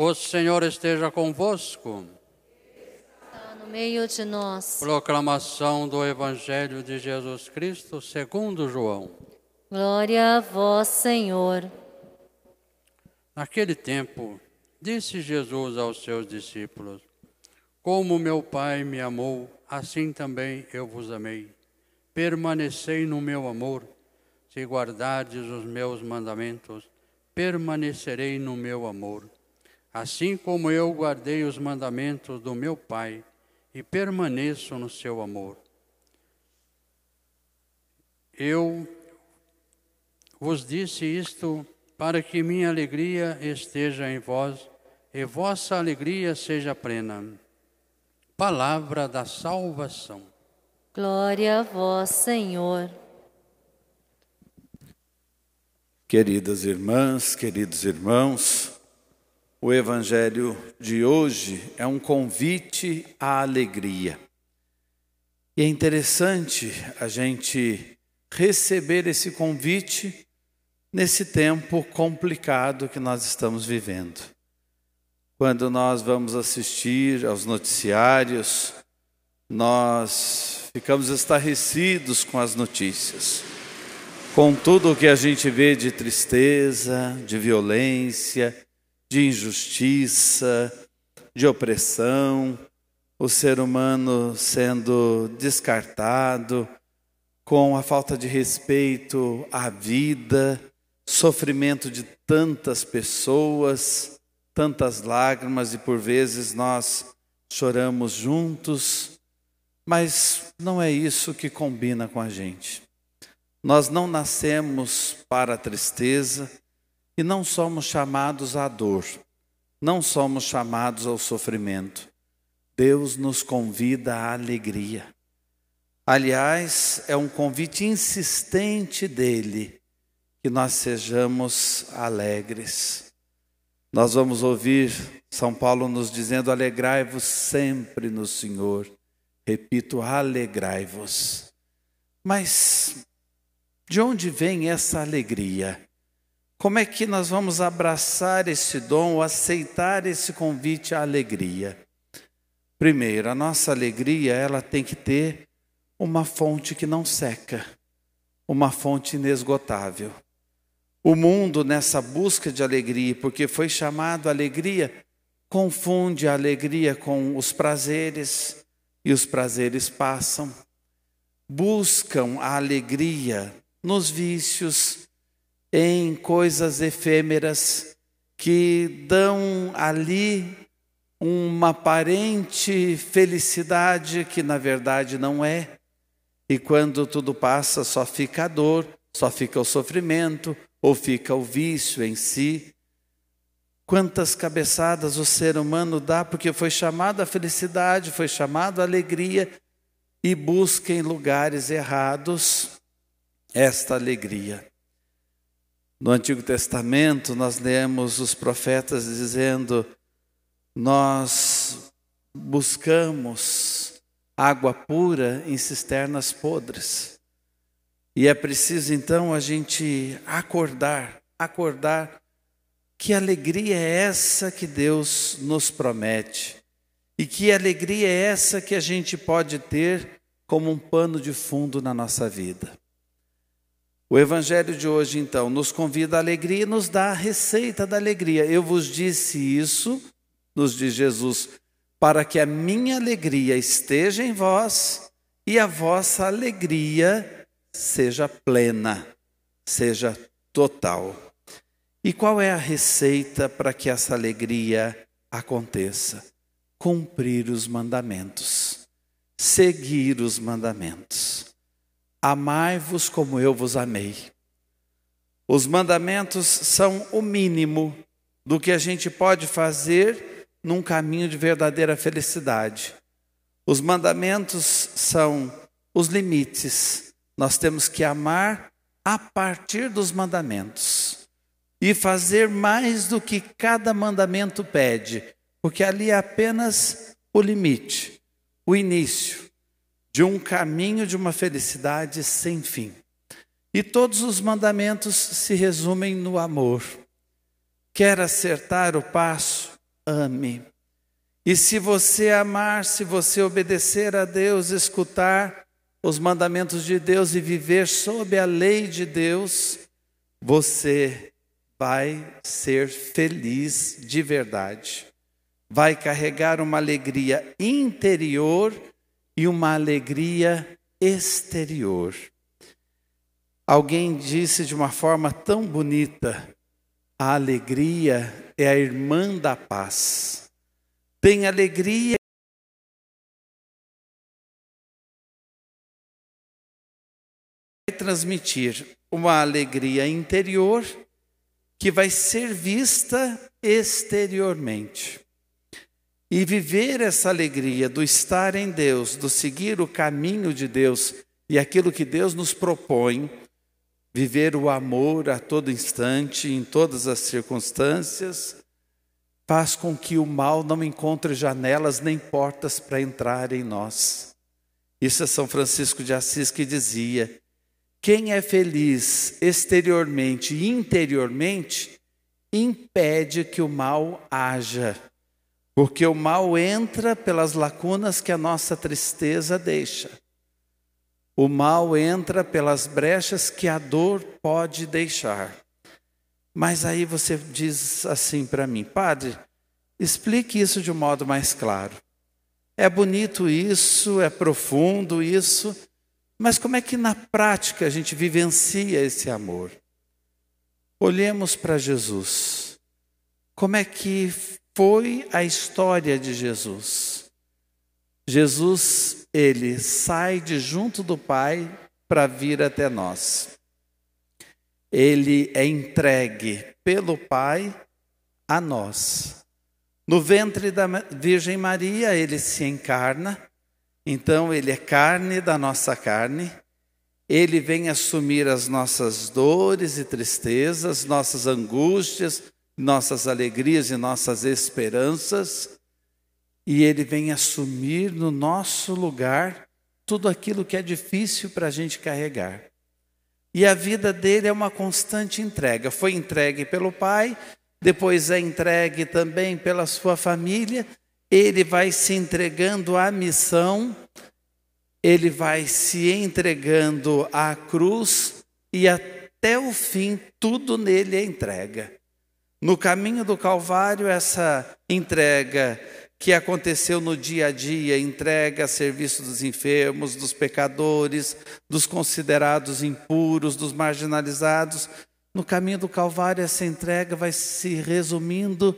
O Senhor esteja convosco. Está no meio de nós. Proclamação do Evangelho de Jesus Cristo segundo João. Glória a vós, Senhor. Naquele tempo, disse Jesus aos seus discípulos: Como meu Pai me amou, assim também eu vos amei. Permanecei no meu amor. Se guardardes os meus mandamentos, permanecerei no meu amor assim como eu guardei os mandamentos do meu Pai e permaneço no seu amor. Eu vos disse isto para que minha alegria esteja em vós e vossa alegria seja plena. Palavra da salvação. Glória a vós, Senhor. Queridas irmãs, queridos irmãos, o Evangelho de hoje é um convite à alegria. E é interessante a gente receber esse convite nesse tempo complicado que nós estamos vivendo. Quando nós vamos assistir aos noticiários, nós ficamos estarrecidos com as notícias, com tudo o que a gente vê de tristeza, de violência, de injustiça, de opressão, o ser humano sendo descartado, com a falta de respeito à vida, sofrimento de tantas pessoas, tantas lágrimas e por vezes nós choramos juntos, mas não é isso que combina com a gente. Nós não nascemos para a tristeza, e não somos chamados à dor, não somos chamados ao sofrimento. Deus nos convida à alegria. Aliás, é um convite insistente dele que nós sejamos alegres. Nós vamos ouvir São Paulo nos dizendo: alegrai-vos sempre no Senhor. Repito, alegrai-vos. Mas de onde vem essa alegria? Como é que nós vamos abraçar esse dom, aceitar esse convite à alegria? Primeiro, a nossa alegria, ela tem que ter uma fonte que não seca, uma fonte inesgotável. O mundo, nessa busca de alegria, porque foi chamado alegria, confunde a alegria com os prazeres, e os prazeres passam. Buscam a alegria nos vícios, em coisas efêmeras que dão ali uma aparente felicidade que na verdade não é. E quando tudo passa, só fica a dor, só fica o sofrimento, ou fica o vício em si. Quantas cabeçadas o ser humano dá porque foi chamado à felicidade, foi chamado à alegria e busca em lugares errados esta alegria. No Antigo Testamento, nós lemos os profetas dizendo: Nós buscamos água pura em cisternas podres. E é preciso então a gente acordar, acordar que alegria é essa que Deus nos promete. E que alegria é essa que a gente pode ter como um pano de fundo na nossa vida. O Evangelho de hoje, então, nos convida à alegria e nos dá a receita da alegria. Eu vos disse isso, nos diz Jesus, para que a minha alegria esteja em vós e a vossa alegria seja plena, seja total. E qual é a receita para que essa alegria aconteça? Cumprir os mandamentos, seguir os mandamentos. Amai-vos como eu vos amei. Os mandamentos são o mínimo do que a gente pode fazer num caminho de verdadeira felicidade. Os mandamentos são os limites. Nós temos que amar a partir dos mandamentos e fazer mais do que cada mandamento pede, porque ali é apenas o limite, o início de um caminho de uma felicidade sem fim. E todos os mandamentos se resumem no amor. Quer acertar o passo, ame. E se você amar, se você obedecer a Deus, escutar os mandamentos de Deus e viver sob a lei de Deus, você vai ser feliz de verdade. Vai carregar uma alegria interior e uma alegria exterior. Alguém disse de uma forma tão bonita: a alegria é a irmã da paz. Tem alegria transmitir uma alegria interior que vai ser vista exteriormente. E viver essa alegria do estar em Deus, do seguir o caminho de Deus e aquilo que Deus nos propõe, viver o amor a todo instante, em todas as circunstâncias, faz com que o mal não encontre janelas nem portas para entrar em nós. Isso é São Francisco de Assis que dizia: quem é feliz exteriormente e interiormente impede que o mal haja, porque o mal entra pelas lacunas que a nossa tristeza deixa. O mal entra pelas brechas que a dor pode deixar. Mas aí você diz assim para mim, padre, explique isso de um modo mais claro. É bonito isso, é profundo isso, mas como é que na prática a gente vivencia esse amor? Olhemos para Jesus. Como é que foi a história de Jesus? Jesus, ele sai de junto do Pai para vir até nós. Ele é entregue pelo Pai a nós. No ventre da Virgem Maria, ele se encarna então, ele é carne da nossa carne, ele vem assumir as nossas dores e tristezas, nossas angústias, nossas alegrias e nossas esperanças, e ele vem assumir no nosso lugar tudo aquilo que é difícil para a gente carregar. E a vida dele é uma constante entrega. Foi entregue pelo Pai, depois é entregue também pela sua família ele vai se entregando à missão, ele vai se entregando à cruz e até o fim tudo nele é entrega. No caminho do Calvário, essa entrega que aconteceu no dia a dia, entrega a serviço dos enfermos, dos pecadores, dos considerados impuros, dos marginalizados. No caminho do Calvário, essa entrega vai se resumindo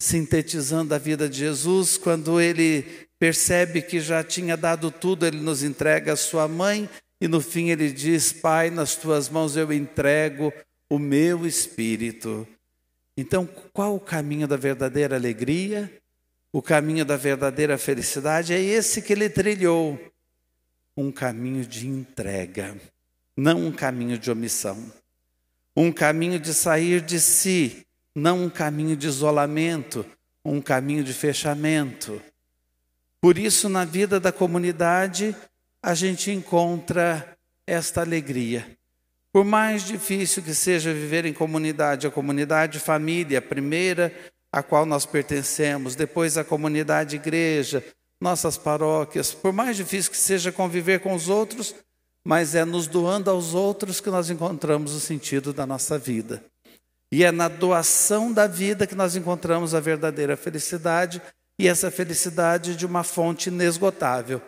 sintetizando a vida de Jesus, quando ele percebe que já tinha dado tudo, ele nos entrega a sua mãe e no fim ele diz: Pai, nas tuas mãos eu entrego o meu espírito. Então, qual o caminho da verdadeira alegria? O caminho da verdadeira felicidade é esse que ele trilhou. Um caminho de entrega, não um caminho de omissão. Um caminho de sair de si, não um caminho de isolamento, um caminho de fechamento. Por isso, na vida da comunidade, a gente encontra esta alegria. Por mais difícil que seja viver em comunidade, a comunidade família, a primeira a qual nós pertencemos, depois a comunidade igreja, nossas paróquias, por mais difícil que seja conviver com os outros, mas é nos doando aos outros que nós encontramos o sentido da nossa vida. E é na doação da vida que nós encontramos a verdadeira felicidade, e essa felicidade de uma fonte inesgotável,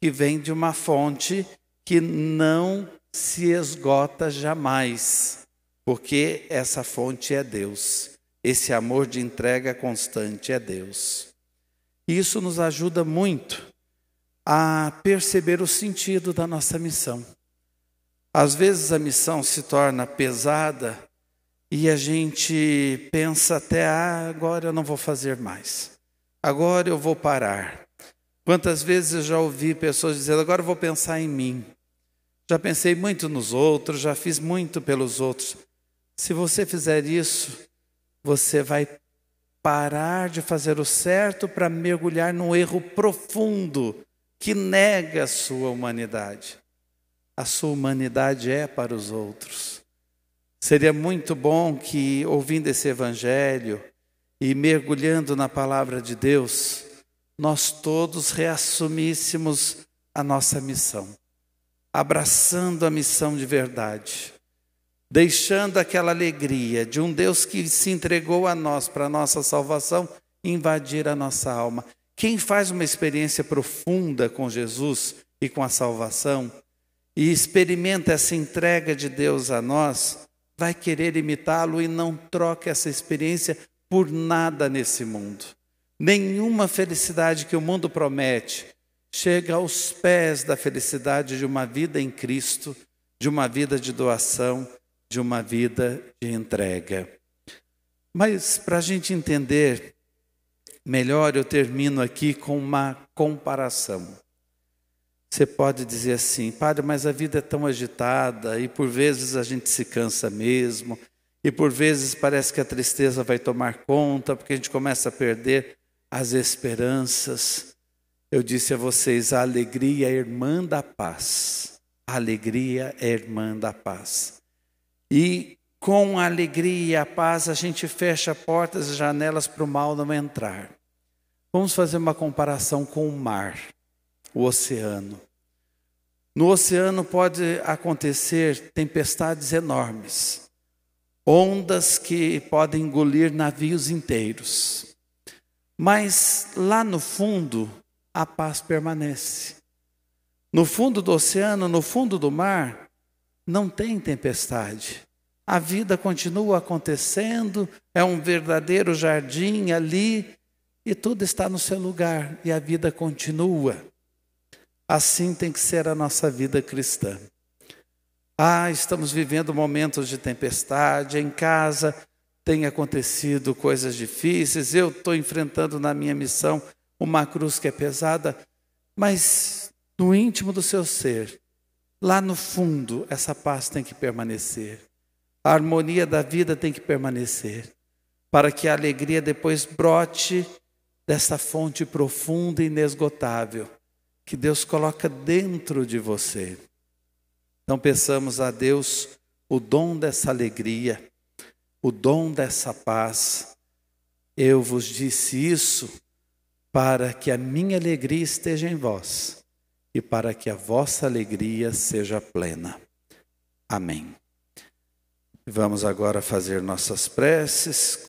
que vem de uma fonte que não se esgota jamais, porque essa fonte é Deus. Esse amor de entrega constante é Deus. Isso nos ajuda muito a perceber o sentido da nossa missão. Às vezes a missão se torna pesada e a gente pensa até, ah, agora eu não vou fazer mais, agora eu vou parar. Quantas vezes eu já ouvi pessoas dizendo, agora eu vou pensar em mim. Já pensei muito nos outros, já fiz muito pelos outros. Se você fizer isso, você vai parar de fazer o certo para mergulhar num erro profundo que nega a sua humanidade. A sua humanidade é para os outros. Seria muito bom que, ouvindo esse evangelho e mergulhando na palavra de Deus, nós todos reassumíssemos a nossa missão, abraçando a missão de verdade, deixando aquela alegria de um Deus que se entregou a nós para a nossa salvação invadir a nossa alma. Quem faz uma experiência profunda com Jesus e com a salvação e experimenta essa entrega de Deus a nós, vai querer imitá-lo e não troca essa experiência por nada nesse mundo. Nenhuma felicidade que o mundo promete chega aos pés da felicidade de uma vida em Cristo, de uma vida de doação, de uma vida de entrega. Mas para a gente entender melhor, eu termino aqui com uma comparação. Você pode dizer assim, padre, mas a vida é tão agitada e por vezes a gente se cansa mesmo, e por vezes parece que a tristeza vai tomar conta, porque a gente começa a perder as esperanças. Eu disse a vocês: a alegria é irmã da paz. A alegria é irmã da paz. E com a alegria e a paz a gente fecha portas e janelas para o mal não entrar. Vamos fazer uma comparação com o mar, o oceano. No oceano pode acontecer tempestades enormes ondas que podem engolir navios inteiros. Mas lá no fundo, a paz permanece. No fundo do oceano, no fundo do mar, não tem tempestade. A vida continua acontecendo, é um verdadeiro jardim ali, e tudo está no seu lugar, e a vida continua. Assim tem que ser a nossa vida cristã. Ah, estamos vivendo momentos de tempestade, em casa tem acontecido coisas difíceis, eu estou enfrentando na minha missão uma cruz que é pesada, mas no íntimo do seu ser, lá no fundo, essa paz tem que permanecer. A harmonia da vida tem que permanecer, para que a alegria depois brote dessa fonte profunda e inesgotável que Deus coloca dentro de você. Então peçamos a Deus o dom dessa alegria, o dom dessa paz. Eu vos disse isso para que a minha alegria esteja em vós e para que a vossa alegria seja plena. Amém. Vamos agora fazer nossas preces